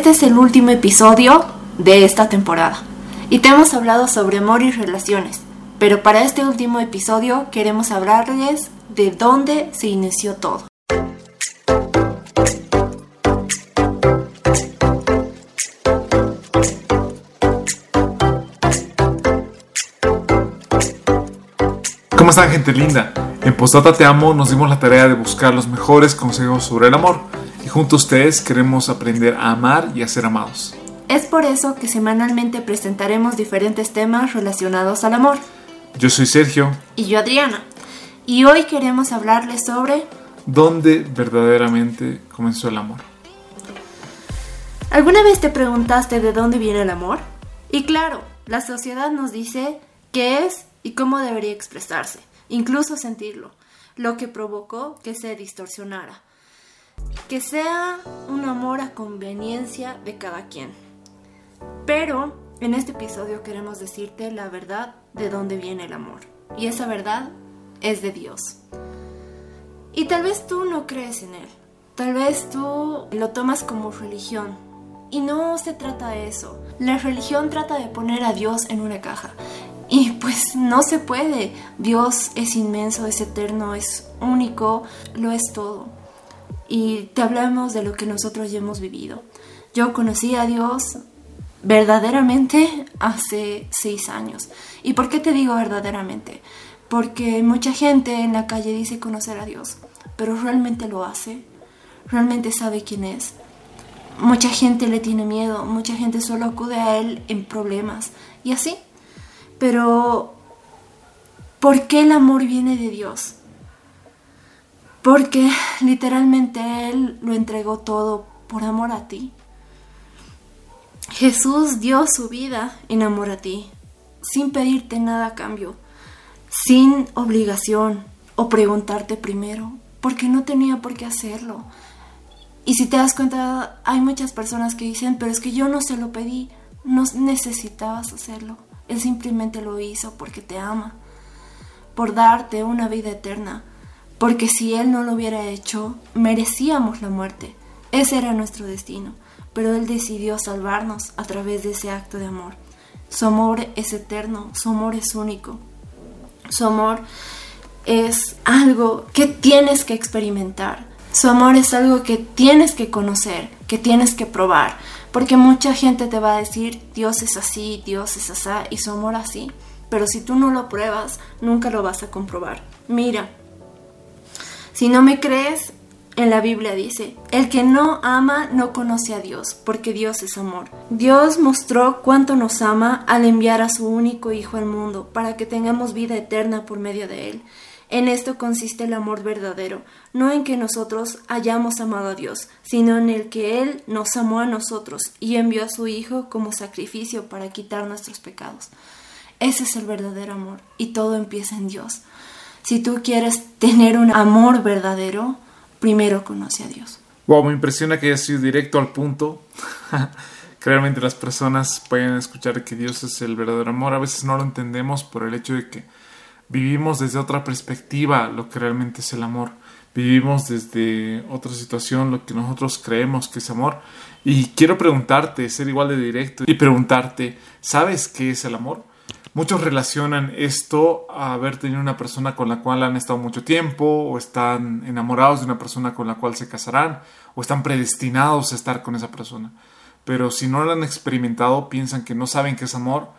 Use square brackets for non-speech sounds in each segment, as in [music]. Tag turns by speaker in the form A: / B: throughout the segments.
A: este es el último episodio de esta temporada y te hemos hablado sobre amor y relaciones, pero para este último episodio queremos hablarles de dónde se inició todo.
B: ¿Cómo están gente linda? En Postdata Te Amo nos dimos la tarea de buscar los mejores consejos sobre el amor y junto a ustedes queremos aprender a amar y a ser amados.
A: Es por eso que semanalmente presentaremos diferentes temas relacionados al amor.
B: Yo soy Sergio.
A: Y yo Adriana. Y hoy queremos hablarles sobre...
B: ¿Dónde verdaderamente comenzó el amor?
A: ¿Alguna vez te preguntaste de dónde viene el amor? Y claro, la sociedad nos dice qué es y cómo debería expresarse, incluso sentirlo, lo que provocó que se distorsionara. Que sea un amor a conveniencia de cada quien. Pero en este episodio queremos decirte la verdad de dónde viene el amor. Y esa verdad es de Dios. Y tal vez tú no crees en Él. Tal vez tú lo tomas como religión. Y no se trata de eso. La religión trata de poner a Dios en una caja. Y pues no se puede. Dios es inmenso, es eterno, es único, lo es todo. Y te hablamos de lo que nosotros ya hemos vivido. Yo conocí a Dios verdaderamente hace seis años. ¿Y por qué te digo verdaderamente? Porque mucha gente en la calle dice conocer a Dios, pero realmente lo hace, realmente sabe quién es. Mucha gente le tiene miedo, mucha gente solo acude a Él en problemas y así. Pero, ¿por qué el amor viene de Dios? Porque literalmente Él lo entregó todo por amor a ti. Jesús dio su vida en amor a ti, sin pedirte nada a cambio, sin obligación o preguntarte primero, porque no tenía por qué hacerlo. Y si te das cuenta, hay muchas personas que dicen, pero es que yo no se lo pedí, no necesitabas hacerlo. Él simplemente lo hizo porque te ama, por darte una vida eterna, porque si Él no lo hubiera hecho, merecíamos la muerte. Ese era nuestro destino, pero Él decidió salvarnos a través de ese acto de amor. Su amor es eterno, su amor es único, su amor es algo que tienes que experimentar. Su amor es algo que tienes que conocer, que tienes que probar, porque mucha gente te va a decir, Dios es así, Dios es así, y su amor así. Pero si tú no lo pruebas, nunca lo vas a comprobar. Mira, si no me crees, en la Biblia dice, el que no ama no conoce a Dios, porque Dios es amor. Dios mostró cuánto nos ama al enviar a su único Hijo al mundo, para que tengamos vida eterna por medio de Él. En esto consiste el amor verdadero, no en que nosotros hayamos amado a Dios, sino en el que Él nos amó a nosotros y envió a su Hijo como sacrificio para quitar nuestros pecados. Ese es el verdadero amor y todo empieza en Dios. Si tú quieres tener un amor verdadero, primero conoce a Dios.
B: Wow, me impresiona que haya sido directo al punto. [laughs] Realmente las personas pueden escuchar que Dios es el verdadero amor. A veces no lo entendemos por el hecho de que vivimos desde otra perspectiva lo que realmente es el amor. Vivimos desde otra situación lo que nosotros creemos que es amor. Y quiero preguntarte, ser igual de directo y preguntarte, ¿sabes qué es el amor? Muchos relacionan esto a haber tenido una persona con la cual han estado mucho tiempo, o están enamorados de una persona con la cual se casarán, o están predestinados a estar con esa persona. Pero si no lo han experimentado, piensan que no saben qué es amor,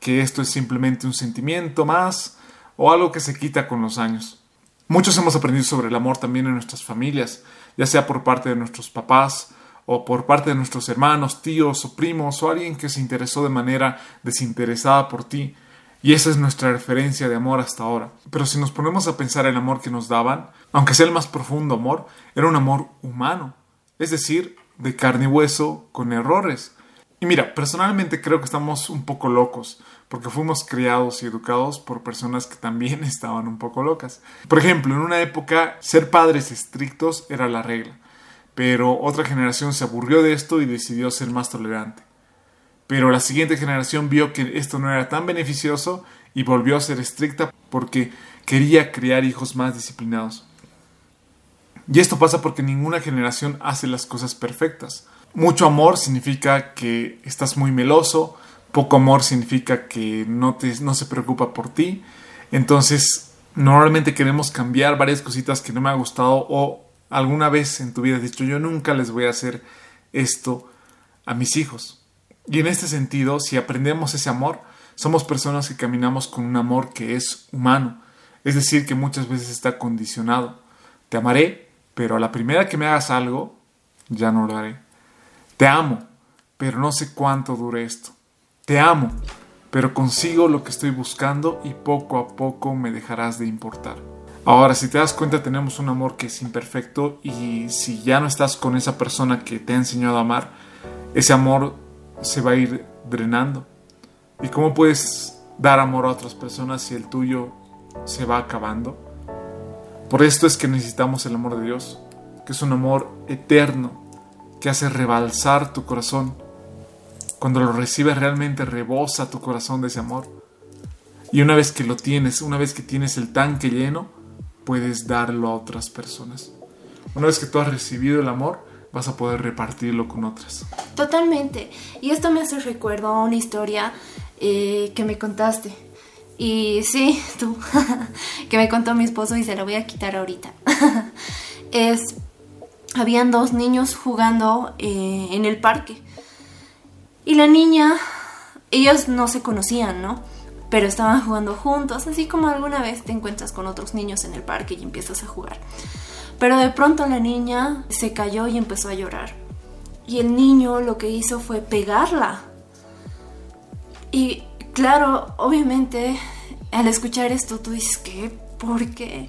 B: que esto es simplemente un sentimiento más, o algo que se quita con los años. Muchos hemos aprendido sobre el amor también en nuestras familias, ya sea por parte de nuestros papás o por parte de nuestros hermanos, tíos o primos o alguien que se interesó de manera desinteresada por ti. Y esa es nuestra referencia de amor hasta ahora. Pero si nos ponemos a pensar el amor que nos daban, aunque sea el más profundo amor, era un amor humano, es decir, de carne y hueso, con errores. Y mira, personalmente creo que estamos un poco locos, porque fuimos criados y educados por personas que también [laughs] estaban un poco locas. Por ejemplo, en una época ser padres estrictos era la regla, pero otra generación se aburrió de esto y decidió ser más tolerante. Pero la siguiente generación vio que esto no era tan beneficioso y volvió a ser estricta porque quería criar hijos más disciplinados. Y esto pasa porque ninguna generación hace las cosas perfectas. mucho amor significa que estás muy meloso, poco amor significa que no, te, no se preocupa por ti. Entonces, normalmente queremos cambiar varias cositas que no me ha gustado o alguna vez en tu vida has dicho, yo nunca les voy a hacer esto a mis hijos. Y en este sentido, si aprendemos ese amor, somos personas que caminamos con un amor que es humano, es decir, que muchas veces está condicionado. Te amaré, pero a la primera que me hagas algo, ya no lo haré. Te amo, pero no sé cuánto dure esto. Te amo, pero consigo lo que estoy buscando y poco a poco me dejarás de importar. Ahora, si te das cuenta, tenemos un amor que es imperfecto y si ya no estás con esa persona que te ha enseñado a amar, ese amor se va a ir drenando. ¿Y cómo puedes dar amor a otras personas si el tuyo se va acabando? Por esto es que necesitamos el amor de Dios, que es un amor eterno, que hace rebalsar tu corazón. Cuando lo recibes realmente rebosa tu corazón de ese amor. Y una vez que lo tienes, una vez que tienes el tanque lleno, puedes darlo a otras personas. Una vez que tú has recibido el amor, vas a poder repartirlo con otras.
A: Totalmente. Y esto me hace recuerdo a una historia eh, que me contaste. Y sí, [laughs] tú, [laughs] que me contó mi esposo y se la voy a quitar ahorita. [laughs] es, habían dos niños jugando eh, en el parque. Y la niña, ellos no se conocían, ¿no? Pero estaban jugando juntos, así como alguna vez te encuentras con otros niños en el parque y empiezas a jugar. Pero de pronto la niña se cayó y empezó a llorar. Y el niño lo que hizo fue pegarla. Y claro, obviamente, al escuchar esto tú dices, ¿qué? ¿Por qué?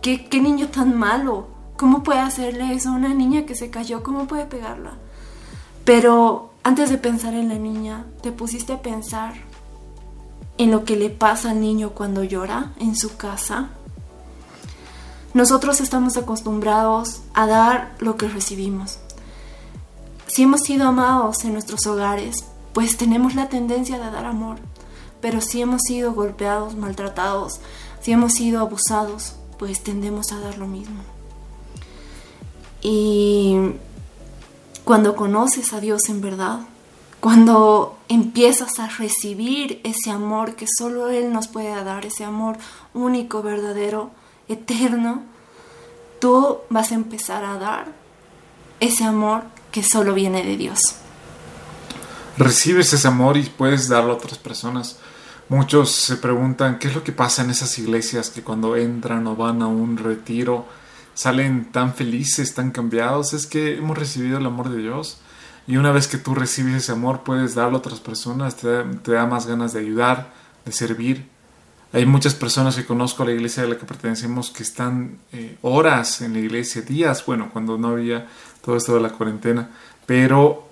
A: ¿Qué, niño tan malo? ¿Cómo puede hacerle eso a una niña que se cayó? ¿Cómo puede pegarla? Pero antes de pensar en la niña, te pusiste a pensar en lo que le pasa al niño cuando llora en su casa. Nosotros estamos acostumbrados a dar lo que recibimos. Si hemos sido amados en nuestros hogares, pues tenemos la tendencia de dar amor. Pero si hemos sido golpeados, maltratados, si hemos sido abusados, pues tendemos a dar lo mismo. Y cuando conoces a Dios en verdad, cuando empiezas a recibir ese amor que solo Él nos puede dar, ese amor único, verdadero, eterno, tú vas a empezar a dar ese amor que solo viene de Dios.
B: Recibes ese amor y puedes darlo a otras personas. Muchos se preguntan qué es lo que pasa en esas iglesias que cuando entran o van a un retiro salen tan felices, tan cambiados. Es que hemos recibido el amor de Dios y una vez que tú recibes ese amor, puedes darlo a otras personas, te da, más ganas de ayudar, de servir. Hay muchas personas que conozco a la iglesia de la que pertenecemos que están eh, horas en la iglesia, días, bueno, cuando no había todo esto de la cuarentena, pero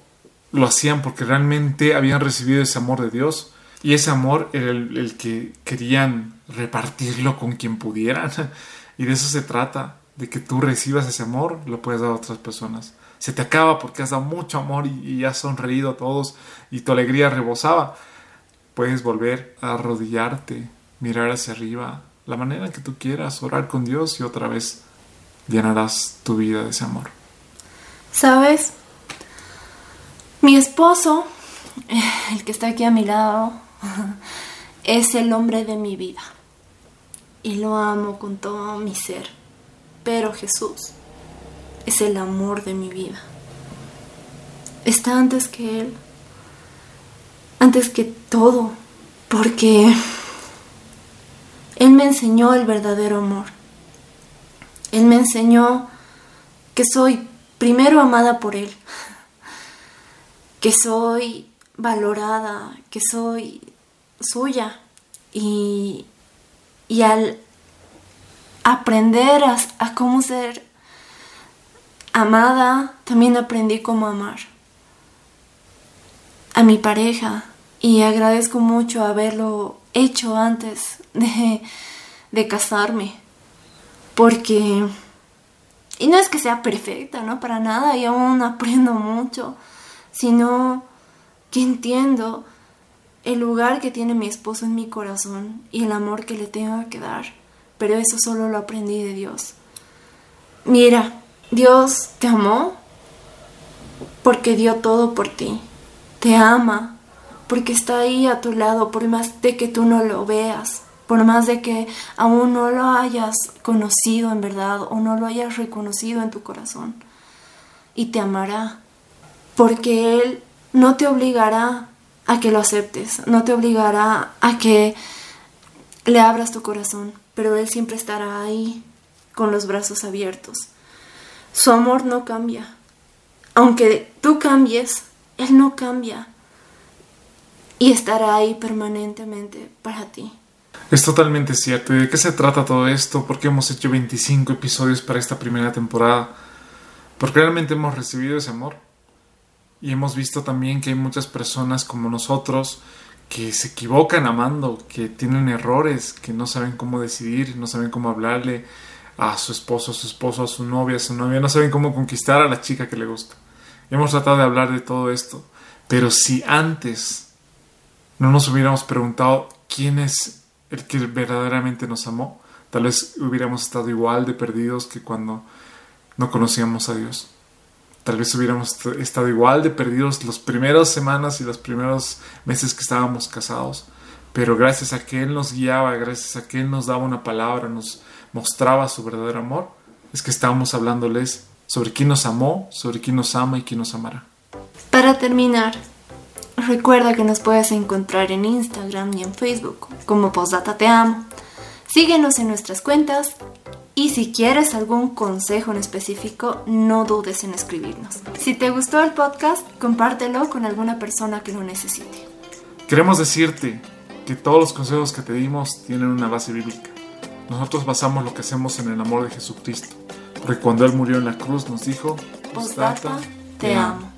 B: lo hacían porque realmente habían recibido ese amor de Dios y ese amor era el que querían repartirlo con quien pudieran. [laughs] Y de eso se trata, de que tú recibas ese amor, lo puedes dar a otras personas se te acaba porque has dado mucho amor y, has sonreído a todos y tu alegría rebosaba, puedes volver a arrodillarte, mirar hacia arriba, la manera que tú quieras, orar con Dios y otra vez llenarás tu vida de ese amor.
A: ¿Sabes? Mi esposo, el que está aquí a mi lado, es el hombre de mi vida. Y lo amo con todo mi ser. Pero Jesús es el amor de mi vida. Está antes que Él, antes que todo, porque Él me enseñó el verdadero amor. Él me enseñó que soy primero amada por Él, que soy valorada, que soy suya. Y, y al aprender a, a cómo ser amada, también aprendí cómo amar a mi pareja y agradezco mucho haberlo hecho antes de, de casarme. Porque, y no es que sea perfecta, ¿no? Para nada, y aún aprendo mucho, sino que entiendo el lugar que tiene mi esposo en mi corazón y el amor que le tengo que dar. Pero eso solo lo aprendí de Dios. Mira, Dios te amó porque dio todo por ti. Te ama porque está ahí a tu lado, por más de que tú no lo veas, por más de que aún no lo hayas conocido en verdad o no lo hayas reconocido en tu corazón. Y te amará, porque Él no te obligará a que lo aceptes, no te obligará a que le abras tu corazón, pero Él siempre estará ahí con los brazos abiertos. Su amor no cambia. Aunque tú cambies, Él no cambia. Y estará ahí permanentemente para ti.
B: Es totalmente cierto. ¿Y de qué se trata todo esto? ¿Por qué hemos hecho 25 episodios para esta primera temporada? Porque realmente hemos recibido ese amor. Y hemos visto también que hay muchas personas como nosotros que se equivocan amando, que tienen errores, que no saben cómo decidir, no saben cómo hablarle a su esposo, a su esposo, a su novia, a su novia, no saben cómo conquistar a la chica que le gusta. Hemos tratado de hablar de todo esto, pero si antes no nos hubiéramos preguntado quién es el que verdaderamente nos amó, tal vez hubiéramos estado igual de perdidos que cuando no conocíamos a Dios. Tal vez hubiéramos estado igual de perdidos las primeras semanas y los primeros meses que estábamos casados. Pero gracias a que Él nos guiaba, gracias a que Él nos daba una palabra, nos mostraba su verdadero amor, es que estábamos hablándoles sobre quién nos amó, sobre quién nos ama y quién nos amará.
A: Para terminar, recuerda que nos puedes encontrar en Instagram y en Facebook como Postdata Te Amo. Síguenos en nuestras cuentas y si quieres algún consejo en específico, no dudes en escribirnos. Si te gustó el podcast, compártelo con alguna persona que lo necesite.
B: Queremos decirte que todos los consejos que te dimos tienen una base bíblica. Nosotros basamos lo que hacemos en el amor de Jesucristo, porque cuando Él murió en la cruz nos dijo,
A: Postdata, te amo.